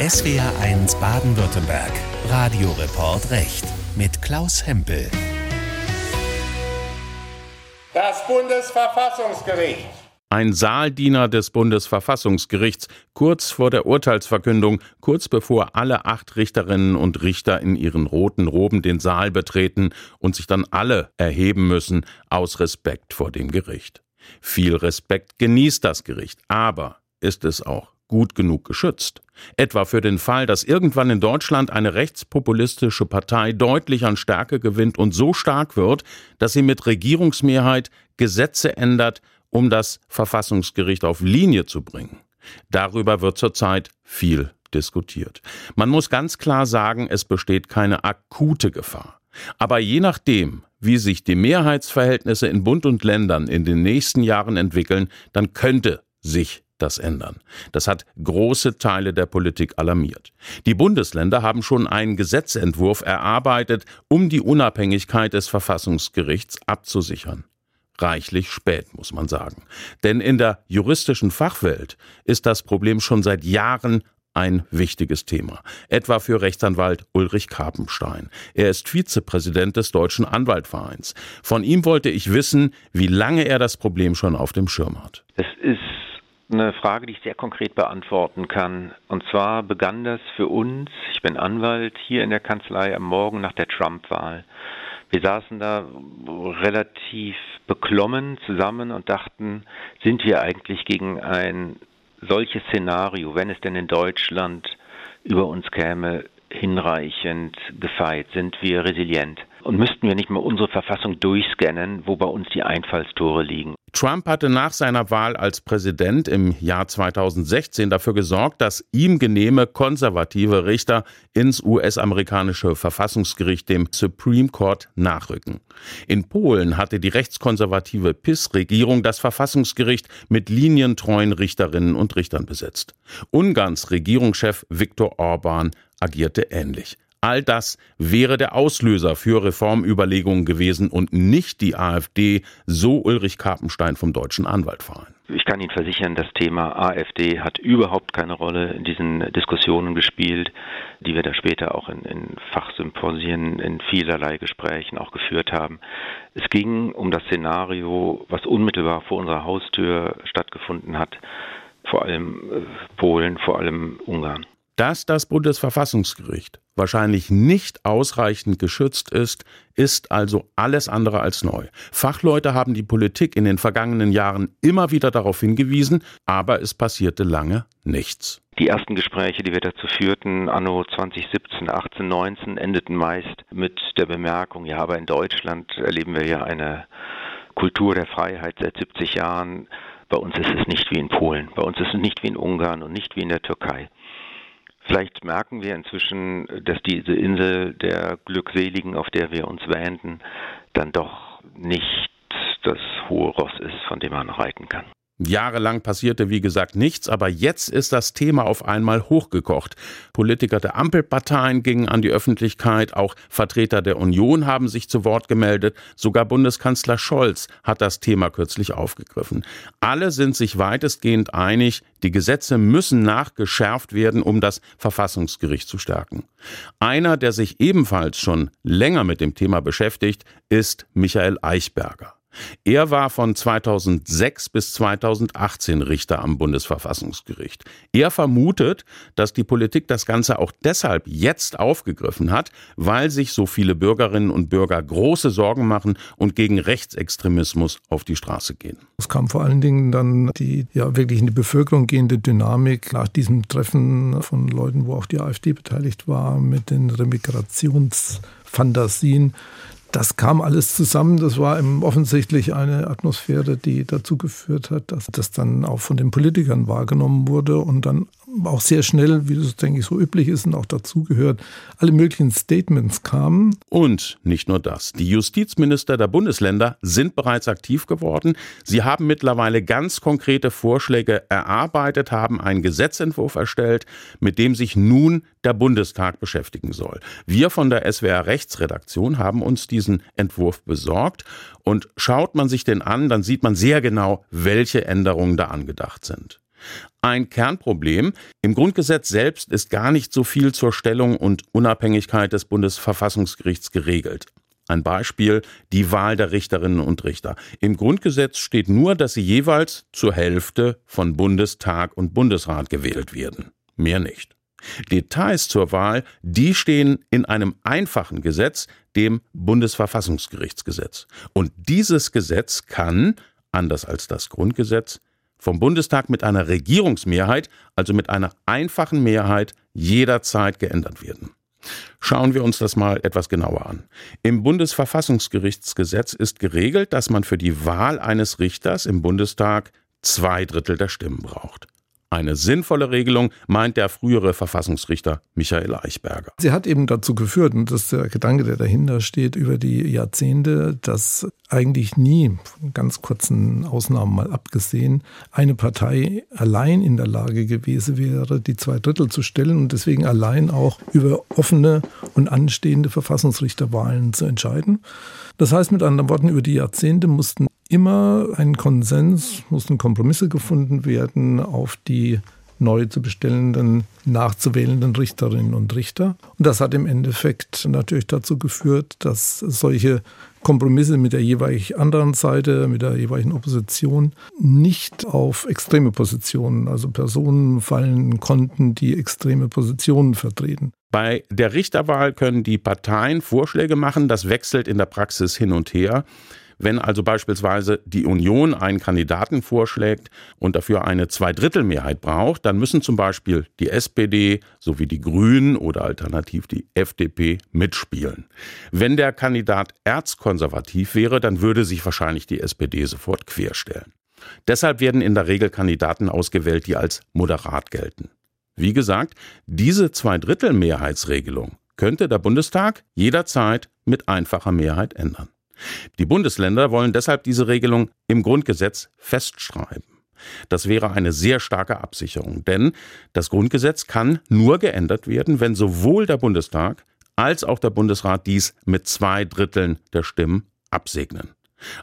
SWR1 Baden-Württemberg. Radioreport Recht mit Klaus Hempel. Das Bundesverfassungsgericht. Ein Saaldiener des Bundesverfassungsgerichts kurz vor der Urteilsverkündung, kurz bevor alle acht Richterinnen und Richter in ihren roten Roben den Saal betreten und sich dann alle erheben müssen aus Respekt vor dem Gericht. Viel Respekt genießt das Gericht, aber ist es auch gut genug geschützt. Etwa für den Fall, dass irgendwann in Deutschland eine rechtspopulistische Partei deutlich an Stärke gewinnt und so stark wird, dass sie mit Regierungsmehrheit Gesetze ändert, um das Verfassungsgericht auf Linie zu bringen. Darüber wird zurzeit viel diskutiert. Man muss ganz klar sagen, es besteht keine akute Gefahr. Aber je nachdem, wie sich die Mehrheitsverhältnisse in Bund und Ländern in den nächsten Jahren entwickeln, dann könnte sich das ändern. Das hat große Teile der Politik alarmiert. Die Bundesländer haben schon einen Gesetzentwurf erarbeitet, um die Unabhängigkeit des Verfassungsgerichts abzusichern. Reichlich spät, muss man sagen. Denn in der juristischen Fachwelt ist das Problem schon seit Jahren ein wichtiges Thema, etwa für Rechtsanwalt Ulrich Karpenstein. Er ist Vizepräsident des Deutschen Anwaltvereins. Von ihm wollte ich wissen, wie lange er das Problem schon auf dem Schirm hat. Es ist eine Frage, die ich sehr konkret beantworten kann. Und zwar begann das für uns, ich bin Anwalt, hier in der Kanzlei am Morgen nach der Trump-Wahl. Wir saßen da relativ beklommen zusammen und dachten, sind wir eigentlich gegen ein solches Szenario, wenn es denn in Deutschland über uns käme, hinreichend gefeit? Sind wir resilient? Und müssten wir nicht mal unsere Verfassung durchscannen, wo bei uns die Einfallstore liegen? Trump hatte nach seiner Wahl als Präsident im Jahr 2016 dafür gesorgt, dass ihm genehme konservative Richter ins US-amerikanische Verfassungsgericht, dem Supreme Court, nachrücken. In Polen hatte die rechtskonservative PIS-Regierung das Verfassungsgericht mit linientreuen Richterinnen und Richtern besetzt. Ungarns Regierungschef Viktor Orban agierte ähnlich. All das wäre der Auslöser für Reformüberlegungen gewesen und nicht die AfD, so Ulrich Karpenstein vom Deutschen Anwaltverein. Ich kann Ihnen versichern, das Thema AfD hat überhaupt keine Rolle in diesen Diskussionen gespielt, die wir da später auch in, in Fachsymposien, in vielerlei Gesprächen auch geführt haben. Es ging um das Szenario, was unmittelbar vor unserer Haustür stattgefunden hat, vor allem äh, Polen, vor allem Ungarn. Dass das Bundesverfassungsgericht wahrscheinlich nicht ausreichend geschützt ist, ist also alles andere als neu. Fachleute haben die Politik in den vergangenen Jahren immer wieder darauf hingewiesen, aber es passierte lange nichts. Die ersten Gespräche, die wir dazu führten, anno 2017, 18, 19, endeten meist mit der Bemerkung, ja, aber in Deutschland erleben wir ja eine Kultur der Freiheit seit 70 Jahren. Bei uns ist es nicht wie in Polen, bei uns ist es nicht wie in Ungarn und nicht wie in der Türkei. Vielleicht merken wir inzwischen, dass diese Insel der Glückseligen, auf der wir uns wähnten, dann doch nicht das hohe Ross ist, von dem man reiten kann. Jahrelang passierte, wie gesagt, nichts, aber jetzt ist das Thema auf einmal hochgekocht. Politiker der Ampelparteien gingen an die Öffentlichkeit, auch Vertreter der Union haben sich zu Wort gemeldet, sogar Bundeskanzler Scholz hat das Thema kürzlich aufgegriffen. Alle sind sich weitestgehend einig, die Gesetze müssen nachgeschärft werden, um das Verfassungsgericht zu stärken. Einer, der sich ebenfalls schon länger mit dem Thema beschäftigt, ist Michael Eichberger. Er war von 2006 bis 2018 Richter am Bundesverfassungsgericht. Er vermutet, dass die Politik das Ganze auch deshalb jetzt aufgegriffen hat, weil sich so viele Bürgerinnen und Bürger große Sorgen machen und gegen Rechtsextremismus auf die Straße gehen. Es kam vor allen Dingen dann die ja wirklich in die Bevölkerung gehende Dynamik nach diesem Treffen von Leuten, wo auch die AfD beteiligt war, mit den Remigrationsfantasien das kam alles zusammen. Das war offensichtlich eine Atmosphäre, die dazu geführt hat, dass das dann auch von den Politikern wahrgenommen wurde und dann auch sehr schnell, wie das denke ich so üblich ist und auch dazugehört, alle möglichen Statements kamen. Und nicht nur das. Die Justizminister der Bundesländer sind bereits aktiv geworden. Sie haben mittlerweile ganz konkrete Vorschläge erarbeitet, haben einen Gesetzentwurf erstellt, mit dem sich nun der Bundestag beschäftigen soll. Wir von der SWR Rechtsredaktion haben uns diesen Entwurf besorgt und schaut man sich den an, dann sieht man sehr genau, welche Änderungen da angedacht sind. Ein Kernproblem. Im Grundgesetz selbst ist gar nicht so viel zur Stellung und Unabhängigkeit des Bundesverfassungsgerichts geregelt. Ein Beispiel die Wahl der Richterinnen und Richter. Im Grundgesetz steht nur, dass sie jeweils zur Hälfte von Bundestag und Bundesrat gewählt werden. Mehr nicht. Details zur Wahl, die stehen in einem einfachen Gesetz, dem Bundesverfassungsgerichtsgesetz. Und dieses Gesetz kann, anders als das Grundgesetz, vom Bundestag mit einer Regierungsmehrheit, also mit einer einfachen Mehrheit, jederzeit geändert werden. Schauen wir uns das mal etwas genauer an. Im Bundesverfassungsgerichtsgesetz ist geregelt, dass man für die Wahl eines Richters im Bundestag zwei Drittel der Stimmen braucht. Eine sinnvolle Regelung, meint der frühere Verfassungsrichter Michael Eichberger. Sie hat eben dazu geführt, und das ist der Gedanke, der dahinter steht, über die Jahrzehnte, dass eigentlich nie, von ganz kurzen Ausnahmen mal abgesehen, eine Partei allein in der Lage gewesen wäre, die zwei Drittel zu stellen und deswegen allein auch über offene und anstehende Verfassungsrichterwahlen zu entscheiden. Das heißt mit anderen Worten, über die Jahrzehnte mussten immer ein Konsens, mussten Kompromisse gefunden werden auf die neu zu bestellenden, nachzuwählenden Richterinnen und Richter. Und das hat im Endeffekt natürlich dazu geführt, dass solche Kompromisse mit der jeweils anderen Seite, mit der jeweiligen Opposition nicht auf extreme Positionen, also Personen fallen konnten, die extreme Positionen vertreten. Bei der Richterwahl können die Parteien Vorschläge machen, das wechselt in der Praxis hin und her. Wenn also beispielsweise die Union einen Kandidaten vorschlägt und dafür eine Zweidrittelmehrheit braucht, dann müssen zum Beispiel die SPD sowie die Grünen oder alternativ die FDP mitspielen. Wenn der Kandidat erzkonservativ wäre, dann würde sich wahrscheinlich die SPD sofort querstellen. Deshalb werden in der Regel Kandidaten ausgewählt, die als moderat gelten. Wie gesagt, diese Zweidrittelmehrheitsregelung könnte der Bundestag jederzeit mit einfacher Mehrheit ändern. Die Bundesländer wollen deshalb diese Regelung im Grundgesetz festschreiben. Das wäre eine sehr starke Absicherung, denn das Grundgesetz kann nur geändert werden, wenn sowohl der Bundestag als auch der Bundesrat dies mit zwei Dritteln der Stimmen absegnen.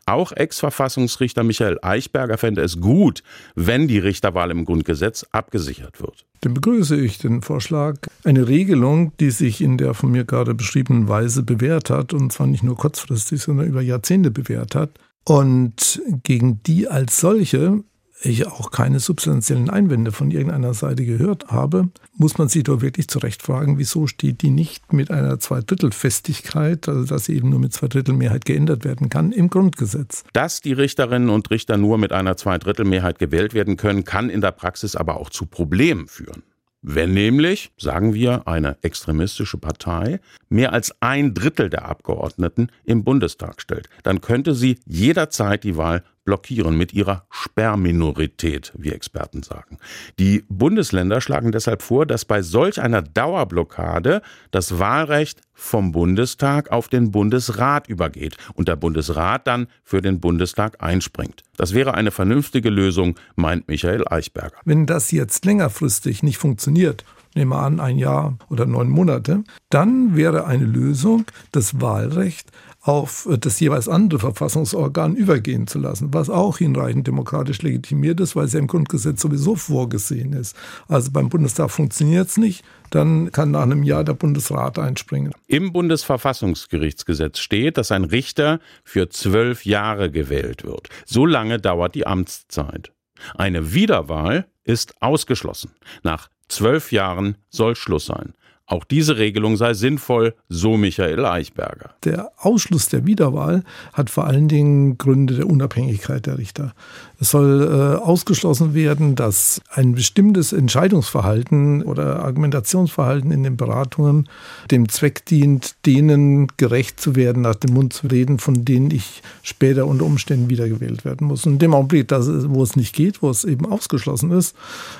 Auch Ex-Verfassungsrichter Michael Eichberger fände es gut, wenn die Richterwahl im Grundgesetz abgesichert wird. Dann begrüße ich den Vorschlag, eine Regelung, die sich in der von mir gerade beschriebenen Weise bewährt hat, und zwar nicht nur kurzfristig, sondern über Jahrzehnte bewährt hat, und gegen die als solche ich auch keine substanziellen Einwände von irgendeiner Seite gehört habe, muss man sich doch wirklich zurecht fragen, wieso steht die nicht mit einer Zweidrittelfestigkeit, also dass sie eben nur mit Zweidrittelmehrheit geändert werden kann, im Grundgesetz. Dass die Richterinnen und Richter nur mit einer Zweidrittelmehrheit gewählt werden können, kann in der Praxis aber auch zu Problemen führen. Wenn nämlich, sagen wir, eine extremistische Partei mehr als ein Drittel der Abgeordneten im Bundestag stellt, dann könnte sie jederzeit die Wahl blockieren mit ihrer Sperrminorität, wie Experten sagen. Die Bundesländer schlagen deshalb vor, dass bei solch einer Dauerblockade das Wahlrecht vom Bundestag auf den Bundesrat übergeht und der Bundesrat dann für den Bundestag einspringt. Das wäre eine vernünftige Lösung, meint Michael Eichberger. Wenn das jetzt längerfristig nicht funktioniert, nehmen wir an, ein Jahr oder neun Monate, dann wäre eine Lösung, das Wahlrecht auf das jeweils andere Verfassungsorgan übergehen zu lassen, was auch hinreichend demokratisch legitimiert ist, weil es ja im Grundgesetz sowieso vorgesehen ist. Also beim Bundestag funktioniert es nicht, dann kann nach einem Jahr der Bundesrat einspringen. Im Bundesverfassungsgerichtsgesetz steht, dass ein Richter für zwölf Jahre gewählt wird. So lange dauert die Amtszeit. Eine Wiederwahl ist ausgeschlossen. Nach zwölf Jahren soll Schluss sein. Auch diese Regelung sei sinnvoll, so Michael Eichberger. Der Ausschluss der Wiederwahl hat vor allen Dingen Gründe der Unabhängigkeit der Richter. Es soll äh, ausgeschlossen werden, dass ein bestimmtes Entscheidungsverhalten oder Argumentationsverhalten in den Beratungen dem Zweck dient, denen gerecht zu werden, nach dem Mund zu reden, von denen ich später unter Umständen wiedergewählt werden muss. Und in dem Augenblick, dass, wo es nicht geht, wo es eben ausgeschlossen ist,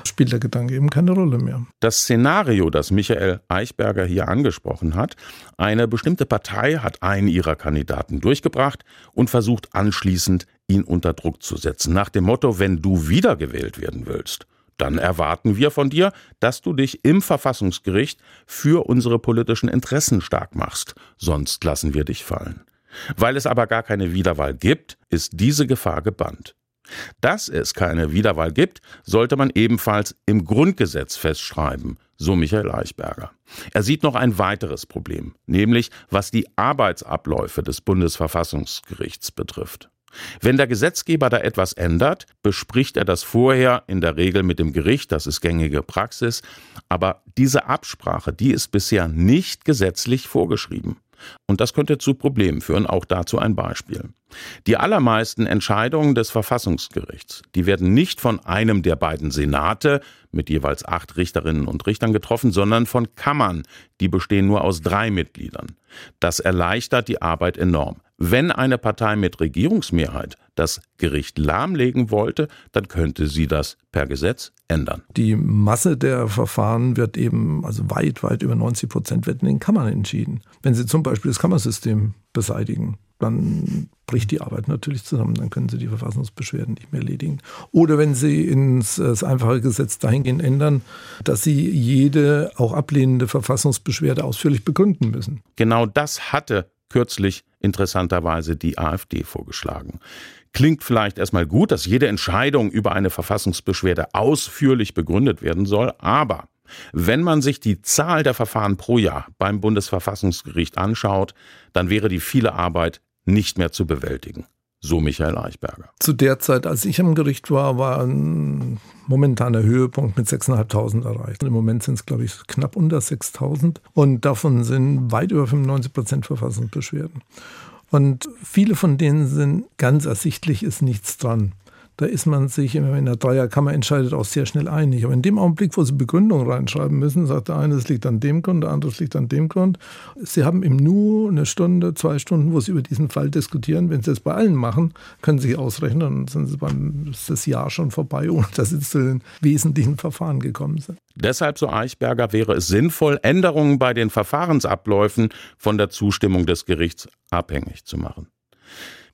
spielt der Gedanke eben keine Rolle mehr. Das Szenario, das Michael Eichberger hier angesprochen hat, eine bestimmte Partei hat einen ihrer Kandidaten durchgebracht und versucht anschließend ihn unter Druck zu setzen, nach dem Motto, wenn du wiedergewählt werden willst, dann erwarten wir von dir, dass du dich im Verfassungsgericht für unsere politischen Interessen stark machst, sonst lassen wir dich fallen. Weil es aber gar keine Wiederwahl gibt, ist diese Gefahr gebannt. Dass es keine Wiederwahl gibt, sollte man ebenfalls im Grundgesetz festschreiben, so Michael Eichberger. Er sieht noch ein weiteres Problem, nämlich was die Arbeitsabläufe des Bundesverfassungsgerichts betrifft. Wenn der Gesetzgeber da etwas ändert, bespricht er das vorher in der Regel mit dem Gericht, das ist gängige Praxis, aber diese Absprache, die ist bisher nicht gesetzlich vorgeschrieben. Und das könnte zu Problemen führen, auch dazu ein Beispiel. Die allermeisten Entscheidungen des Verfassungsgerichts, die werden nicht von einem der beiden Senate mit jeweils acht Richterinnen und Richtern getroffen, sondern von Kammern, die bestehen nur aus drei Mitgliedern. Das erleichtert die Arbeit enorm. Wenn eine Partei mit Regierungsmehrheit das Gericht lahmlegen wollte, dann könnte sie das per Gesetz ändern. Die Masse der Verfahren wird eben, also weit, weit über 90 Prozent werden in den Kammern entschieden. Wenn Sie zum Beispiel das Kammersystem beseitigen, dann bricht die Arbeit natürlich zusammen. Dann können Sie die Verfassungsbeschwerden nicht mehr erledigen. Oder wenn Sie ins das einfache Gesetz dahingehend ändern, dass Sie jede auch ablehnende Verfassungsbeschwerde ausführlich begründen müssen. Genau das hatte kürzlich interessanterweise die AfD vorgeschlagen. Klingt vielleicht erstmal gut, dass jede Entscheidung über eine Verfassungsbeschwerde ausführlich begründet werden soll, aber wenn man sich die Zahl der Verfahren pro Jahr beim Bundesverfassungsgericht anschaut, dann wäre die viele Arbeit nicht mehr zu bewältigen. So Michael Eichberger. Zu der Zeit, als ich am Gericht war, war ein momentaner Höhepunkt mit 6.500 erreicht. Im Moment sind es, glaube ich, knapp unter 6.000 und davon sind weit über 95 Prozent Verfassungsbeschwerden. Und viele von denen sind ganz ersichtlich, ist nichts dran. Da ist man sich, wenn der Dreierkammer entscheidet, auch sehr schnell einig. Aber in dem Augenblick, wo Sie Begründung reinschreiben müssen, sagt der eine, es liegt an dem Grund, der andere, es liegt an dem Grund. Sie haben im Nu eine Stunde, zwei Stunden, wo Sie über diesen Fall diskutieren. Wenn Sie das bei allen machen, können Sie ausrechnen, dann sind Sie beim, ist das Jahr schon vorbei, ohne dass Sie zu den wesentlichen Verfahren gekommen sind. Deshalb, so Eichberger, wäre es sinnvoll, Änderungen bei den Verfahrensabläufen von der Zustimmung des Gerichts abhängig zu machen.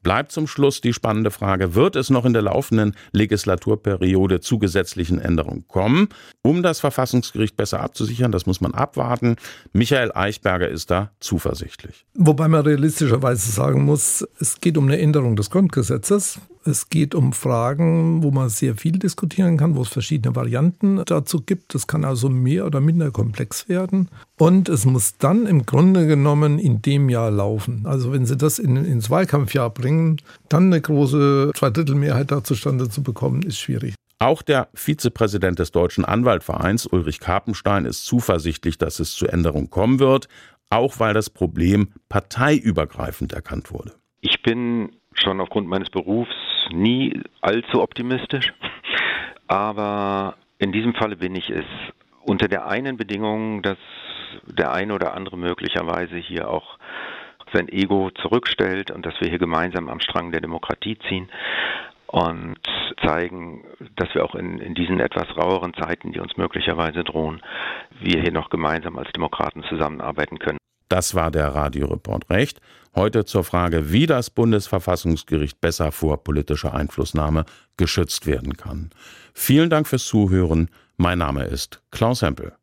Bleibt zum Schluss die spannende Frage, wird es noch in der laufenden Legislaturperiode zu gesetzlichen Änderungen kommen, um das Verfassungsgericht besser abzusichern? Das muss man abwarten. Michael Eichberger ist da zuversichtlich. Wobei man realistischerweise sagen muss, es geht um eine Änderung des Grundgesetzes. Es geht um Fragen, wo man sehr viel diskutieren kann, wo es verschiedene Varianten dazu gibt. Es kann also mehr oder minder komplex werden. Und es muss dann im Grunde genommen in dem Jahr laufen. Also wenn Sie das in, ins Wahlkampfjahr bringen, dann eine große Zweidrittelmehrheit da zustande zu bekommen, ist schwierig. Auch der Vizepräsident des Deutschen Anwaltvereins, Ulrich Karpenstein, ist zuversichtlich, dass es zu Änderungen kommen wird, auch weil das Problem parteiübergreifend erkannt wurde. Ich bin schon aufgrund meines Berufs nie allzu optimistisch, aber in diesem Falle bin ich es unter der einen Bedingung, dass der eine oder andere möglicherweise hier auch sein Ego zurückstellt und dass wir hier gemeinsam am Strang der Demokratie ziehen und zeigen, dass wir auch in, in diesen etwas raueren Zeiten, die uns möglicherweise drohen, wir hier noch gemeinsam als Demokraten zusammenarbeiten können. Das war der Radioreport Recht. Heute zur Frage, wie das Bundesverfassungsgericht besser vor politischer Einflussnahme geschützt werden kann. Vielen Dank fürs Zuhören. Mein Name ist Klaus Hempel.